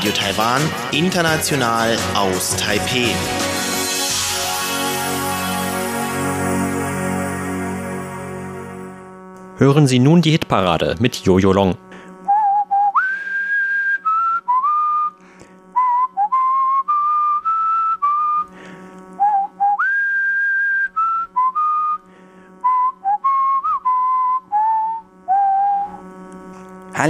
Radio Taiwan, international aus Taipeh. Hören Sie nun die Hitparade mit Jojo Long.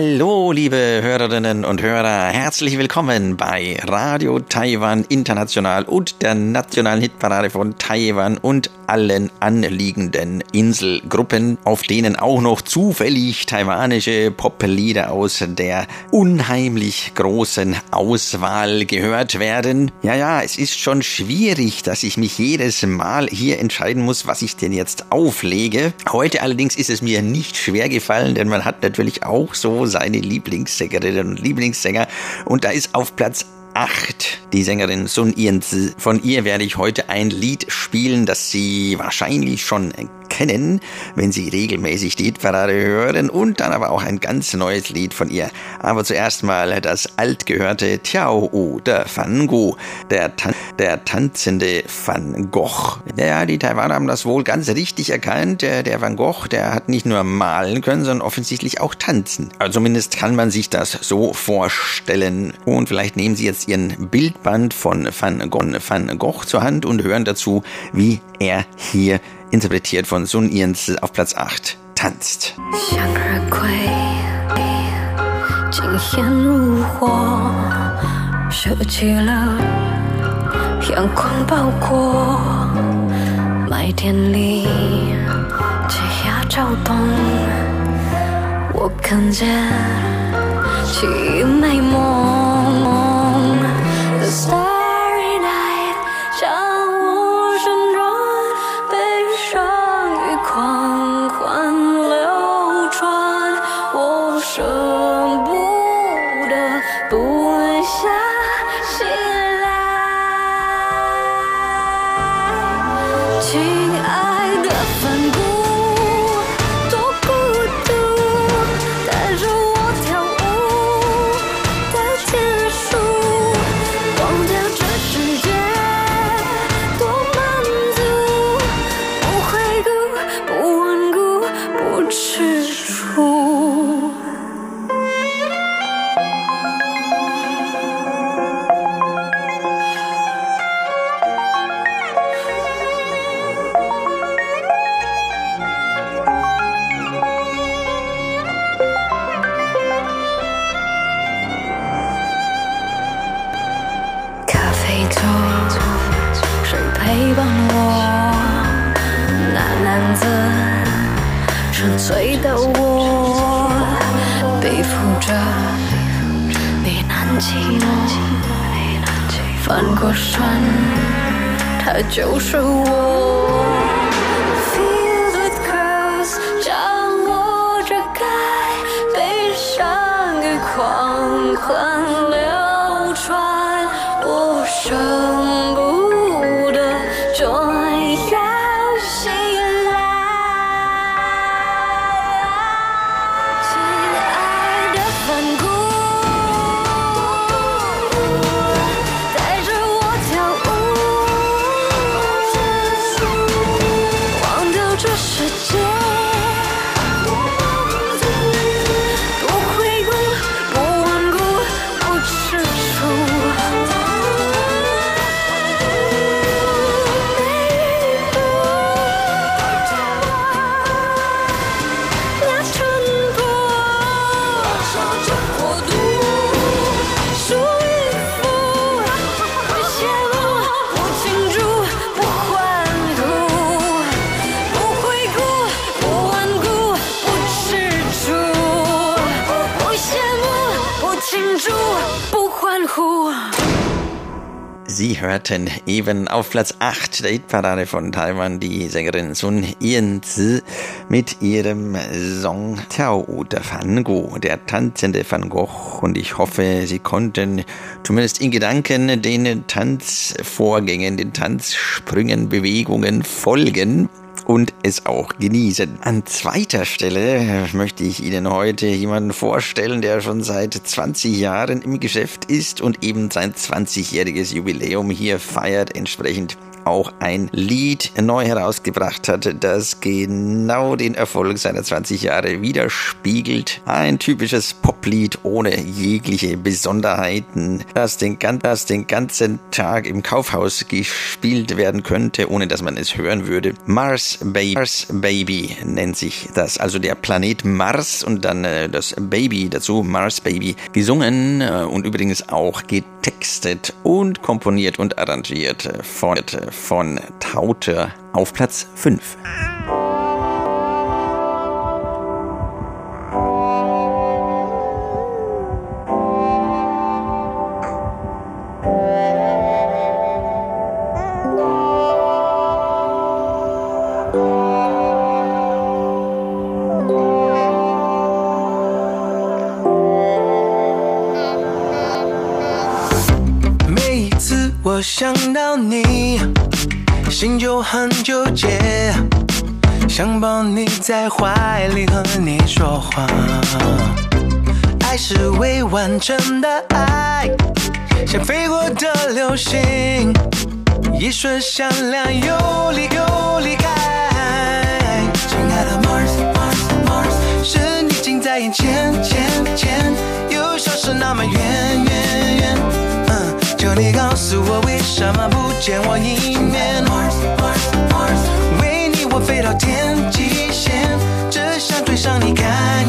Hallo, liebe Hörerinnen und Hörer, herzlich willkommen bei Radio Taiwan International und der nationalen Hitparade von Taiwan und allen anliegenden Inselgruppen, auf denen auch noch zufällig taiwanische Poplieder aus der unheimlich großen Auswahl gehört werden. Ja, ja, es ist schon schwierig, dass ich mich jedes Mal hier entscheiden muss, was ich denn jetzt auflege. Heute allerdings ist es mir nicht schwer gefallen, denn man hat natürlich auch so seine Lieblingssängerinnen und Lieblingssänger und da ist auf Platz 8, die Sängerin Sun Yen-zi. Von ihr werde ich heute ein Lied spielen, das Sie wahrscheinlich schon kennen, wenn Sie regelmäßig die Hitparade hören und dann aber auch ein ganz neues Lied von ihr. Aber zuerst mal das altgehörte Tiao U, der Van Gogh, der, Tan der tanzende Van Gogh. Ja, die Taiwaner haben das wohl ganz richtig erkannt. Der, der Van Gogh, der hat nicht nur malen können, sondern offensichtlich auch tanzen. Also zumindest kann man sich das so vorstellen. Und vielleicht nehmen Sie jetzt Ihren Bildband von Van Gogh, Van Gogh zur Hand und hören dazu, wie er hier interpretiert von Sun Yens auf Platz 8, tanzt. 今天如火，舍弃了阳光包裹，麦田里枝桠照动，我看见凄美梦。 谁陪伴我？那男子纯粹的我，背负着呢喃寂寞，翻过身，他就是我。Filled with curse，将我遮盖，悲伤与狂欢，我 Sie hörten eben auf Platz 8 der Hitparade von Taiwan die Sängerin Sun Yen-zi mit ihrem Song Tiao der Van Gogh, der tanzende Van Gogh. Und ich hoffe, Sie konnten zumindest in Gedanken den Tanzvorgängen, den Tanzsprüngen, Bewegungen folgen. Und es auch genießen. An zweiter Stelle möchte ich Ihnen heute jemanden vorstellen, der schon seit 20 Jahren im Geschäft ist und eben sein 20-jähriges Jubiläum hier feiert. Entsprechend auch ein Lied neu herausgebracht hat, das genau den Erfolg seiner 20 Jahre widerspiegelt. Ein typisches Poplied ohne jegliche Besonderheiten, das den, das den ganzen Tag im Kaufhaus gespielt werden könnte, ohne dass man es hören würde. Mars Baby, Mars Baby nennt sich das, also der Planet Mars und dann äh, das Baby dazu, Mars Baby, gesungen äh, und übrigens auch getextet und komponiert und arrangiert von von Taute auf Platz 5. 我想到你，心就很纠结，想抱你在怀里和你说话。爱是未完成的爱，像飞过的流星，一瞬闪亮又离又离开。亲爱的 Mars Mars Mars，是你近在眼前前前，又消失那么远远。嗯，求你告诉我为什么不见我一面？为你我飞到天际线，只想追上你看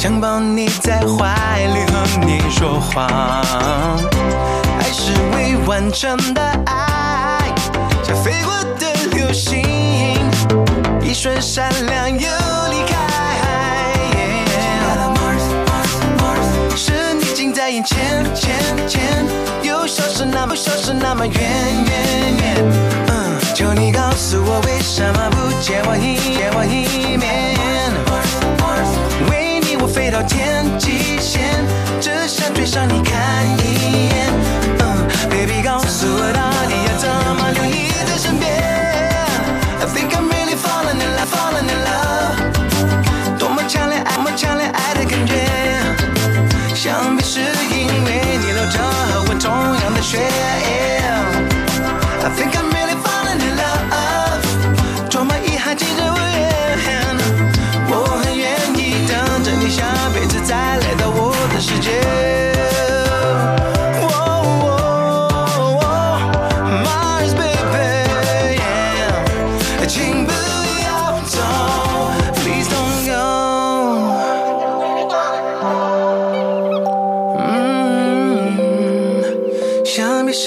想抱你在怀里和你说话。爱是未完成的爱，像飞过的流星，一瞬闪亮又离开。是你近在眼前前前，又消失那么消失那么远远远。嗯，求你告诉我为什么不见我一见我一面？想你看一眼。嗯，baby 告诉我到底要怎么留你在身边？I think I'm really falling in love, falling in love。多么强烈爱，多么强烈爱的感觉。想必是因为你流着和我同样的血。I think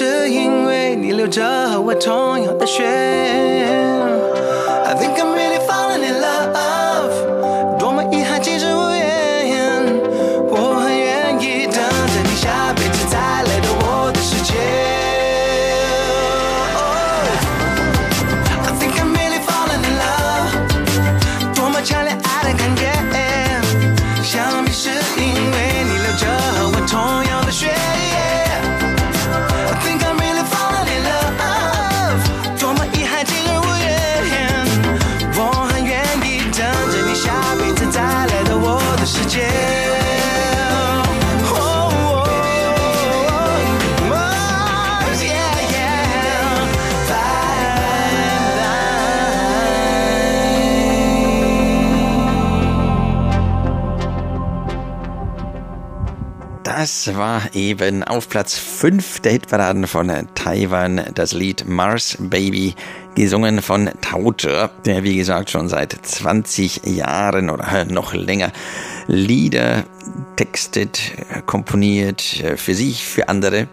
是因为你流着和我同样的血。I think I'm War eben auf Platz 5 der Hitparaden von Taiwan das Lied Mars Baby, gesungen von Tao Zhe, der wie gesagt schon seit 20 Jahren oder noch länger Lieder textet, komponiert, für sich, für andere.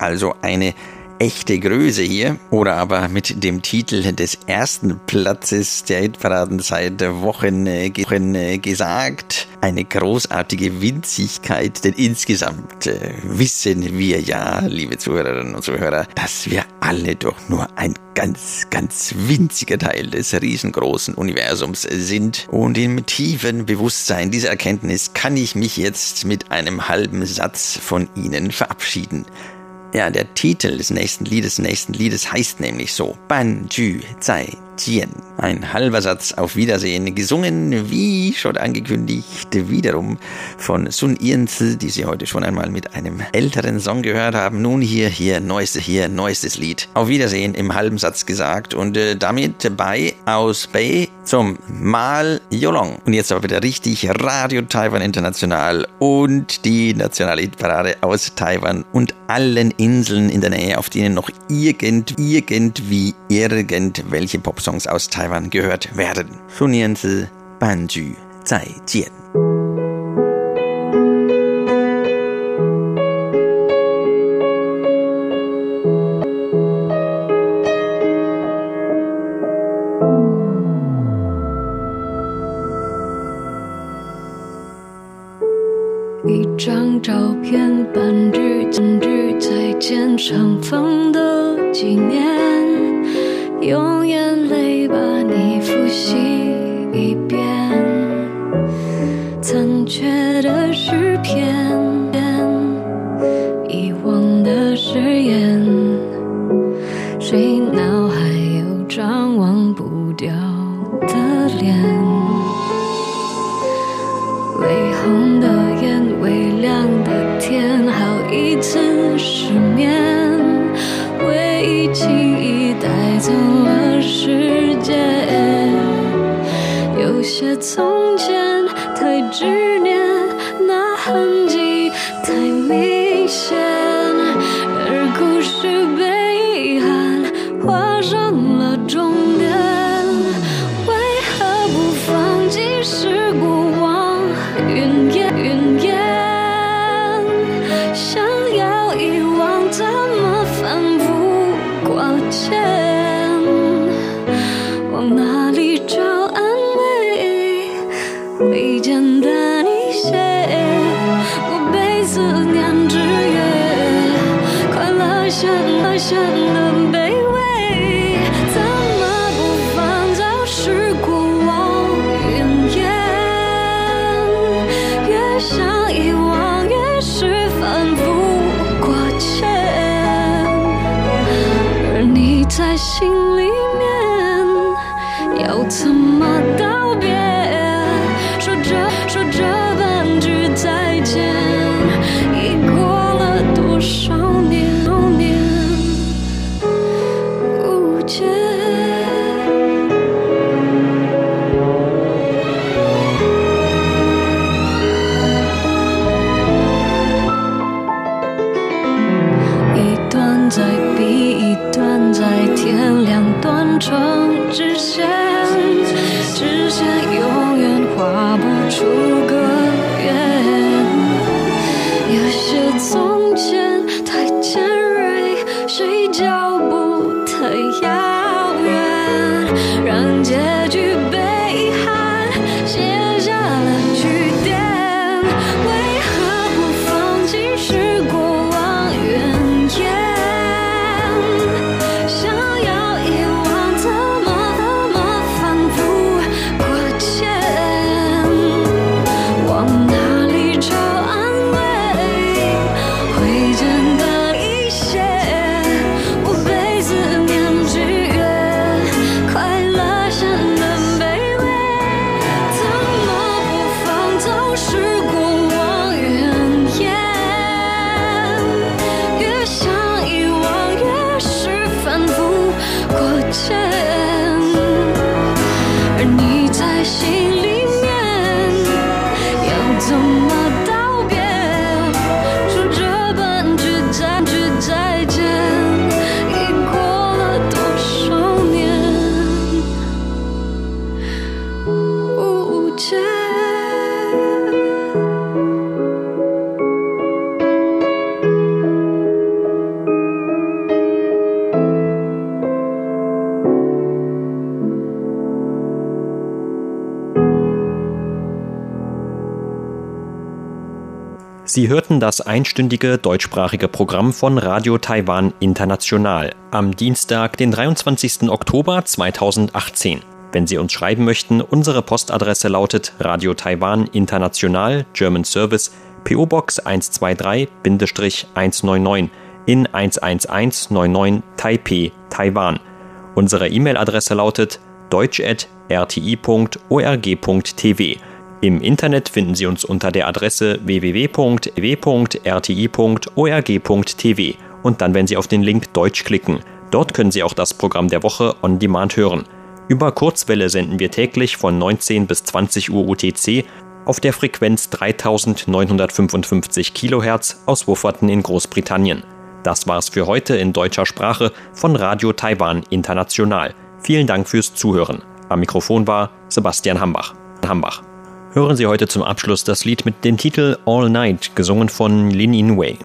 Also eine echte Größe hier oder aber mit dem Titel des ersten Platzes der Hitparaden seit Wochen, äh, Wochen äh, gesagt. Eine großartige Winzigkeit, denn insgesamt äh, wissen wir ja, liebe Zuhörerinnen und Zuhörer, dass wir alle doch nur ein ganz, ganz winziger Teil des riesengroßen Universums sind. Und im tiefen Bewusstsein dieser Erkenntnis kann ich mich jetzt mit einem halben Satz von Ihnen verabschieden. Ja, der Titel des nächsten Liedes, nächsten Liedes heißt nämlich so. Ban Ju Zai Jian. Ein halber Satz auf Wiedersehen, gesungen, wie schon angekündigt, wiederum von Sun Ienzi, die Sie heute schon einmal mit einem älteren Song gehört haben. Nun hier, hier, neueste, hier, neuestes Lied. Auf Wiedersehen im halben Satz gesagt und äh, damit bei aus Bei zum Mal Yolong. Und jetzt aber wieder richtig Radio Taiwan International und die nationale Hitparade aus Taiwan und allen Inseln in der Nähe, auf denen noch irgend, irgendwie irgendwelche Popsongs aus Taiwan gehört werden. 数年之半句再见。 should know. Sie hörten das einstündige deutschsprachige Programm von Radio Taiwan International am Dienstag, den 23. Oktober 2018. Wenn Sie uns schreiben möchten, unsere Postadresse lautet Radio Taiwan International German Service PO Box 123-199 in 11199 Taipei, Taiwan. Unsere E-Mail-Adresse lautet deutsch.rti.org.tv. Im Internet finden Sie uns unter der Adresse www.w.rti.org.tv und dann, wenn Sie auf den Link Deutsch klicken. Dort können Sie auch das Programm der Woche on Demand hören. Über Kurzwelle senden wir täglich von 19 bis 20 Uhr UTC auf der Frequenz 3955 kHz aus Wufferton in Großbritannien. Das war's für heute in deutscher Sprache von Radio Taiwan International. Vielen Dank fürs Zuhören. Am Mikrofon war Sebastian Hambach. Hambach. Hören Sie heute zum Abschluss das Lied mit dem Titel All Night, gesungen von Lin In Wei.